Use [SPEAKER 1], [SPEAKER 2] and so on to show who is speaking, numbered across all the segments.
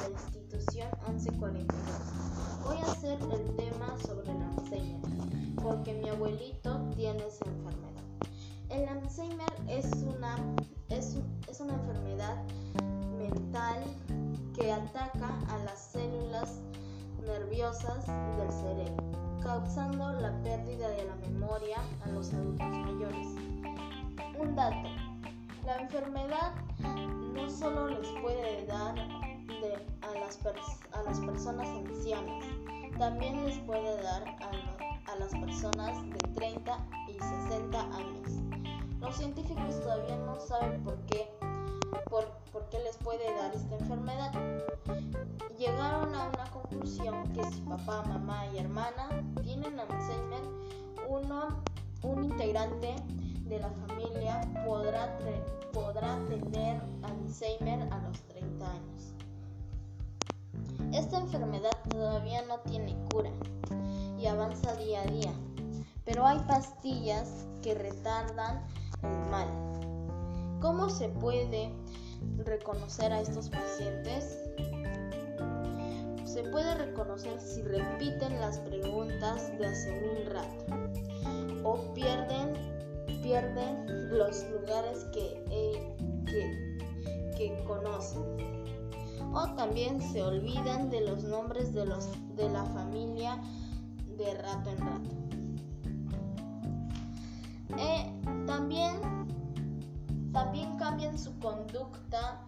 [SPEAKER 1] la institución 1142. Voy a hacer el tema sobre el Alzheimer, porque mi abuelito tiene esa enfermedad. El Alzheimer es una, es, es una enfermedad mental que ataca a las células nerviosas del cerebro, causando la pérdida de la memoria a los adultos mayores. Un dato, la enfermedad no solo les puede dar a, las a, las personas ancianas, también les puede dar a, a las personas de 30 y 60 años. Los científicos todavía no saben por qué por, por, qué les puede dar esta enfermedad. Llegaron a una conclusión que si papá, mamá y hermana tienen Alzheimer, uno, un integrante de la familia podrá, podrá tener Alzheimer a los 30 años. Esta enfermedad todavía no tiene cura y avanza día a día, pero hay pastillas que retardan el mal. ¿Cómo se puede reconocer a estos pacientes? Se puede reconocer si repiten las preguntas de hace un rato o pierden, pierden los lugares que, eh, o también se olvidan de los nombres de, los, de la familia de rato en rato. Eh, también también cambian su conducta,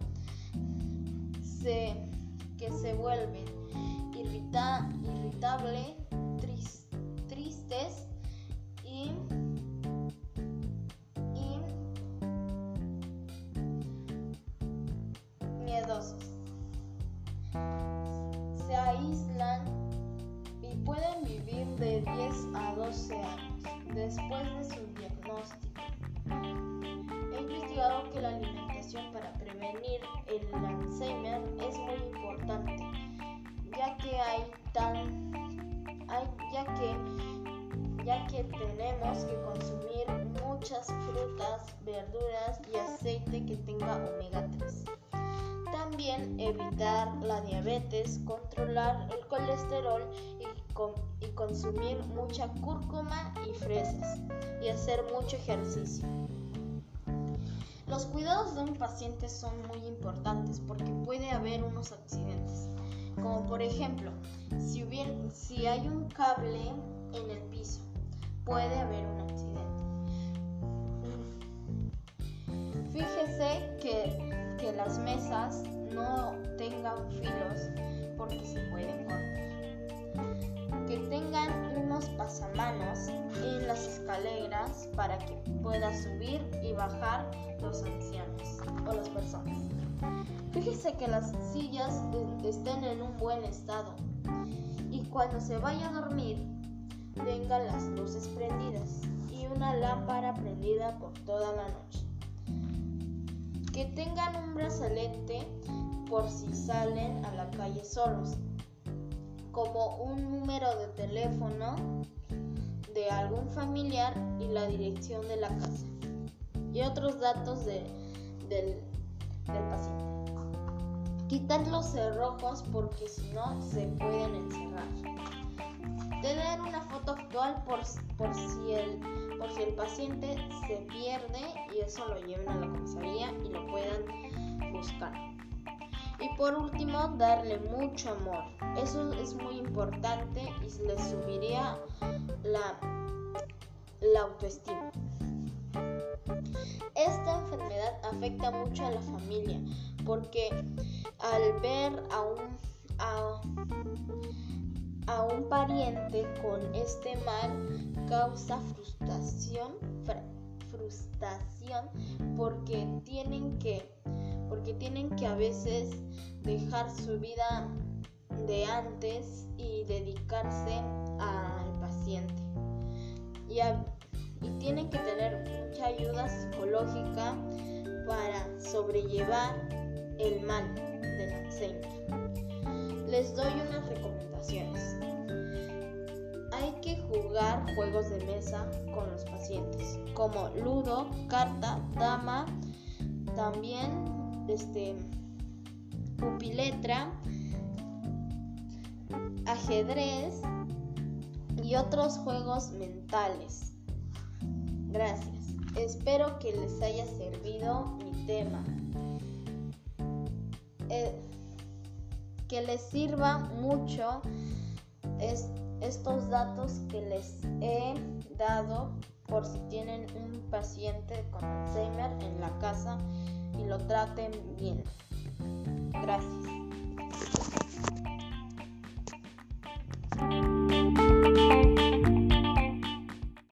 [SPEAKER 1] que se vuelven irrita, irritable, después de su diagnóstico que la alimentación para prevenir el Alzheimer es muy importante, ya que hay tan ya que ya que tenemos que consumir muchas frutas, verduras y aceite que tenga omega 3. También evitar la diabetes, controlar el colesterol y, consumir mucha cúrcuma y fresas y hacer mucho ejercicio. Los cuidados de un paciente son muy importantes porque puede haber unos accidentes, como por ejemplo, si, si hay un cable en el piso, puede haber un accidente. Las mesas no tengan filos porque se pueden cortar. Que tengan unos pasamanos en las escaleras para que pueda subir y bajar los ancianos o las personas. Fíjese que las sillas estén en un buen estado y cuando se vaya a dormir tenga las luces prendidas y una lámpara prendida por toda la noche. Que tengan un brazalete por si salen a la calle solos, como un número de teléfono de algún familiar y la dirección de la casa y otros datos del, del paciente. Quitar los cerrojos porque si no se pueden encerrar. Tener una foto actual por, por, si el, por si el paciente se pierde y eso lo lleven a la comisaría y lo puedan buscar. Y por último, darle mucho amor. Eso es muy importante y le subiría la, la autoestima. Esta enfermedad afecta mucho a la familia porque al ver a un, a, un pariente con este mal causa frustración, frustración porque tienen que porque tienen que a veces dejar su vida de antes y dedicarse al paciente. Y, y tienen que tener mucha ayuda psicológica para sobrellevar el mal del Alzheimer. Les doy unas recomendaciones. Hay que jugar juegos de mesa con los pacientes, como ludo, carta, dama, también este pupiletra, ajedrez y otros juegos mentales. Gracias. Espero que les haya servido mi tema. Eh, que les sirva mucho estos datos que les he dado por si tienen un paciente con Alzheimer en la casa y lo traten bien. Gracias.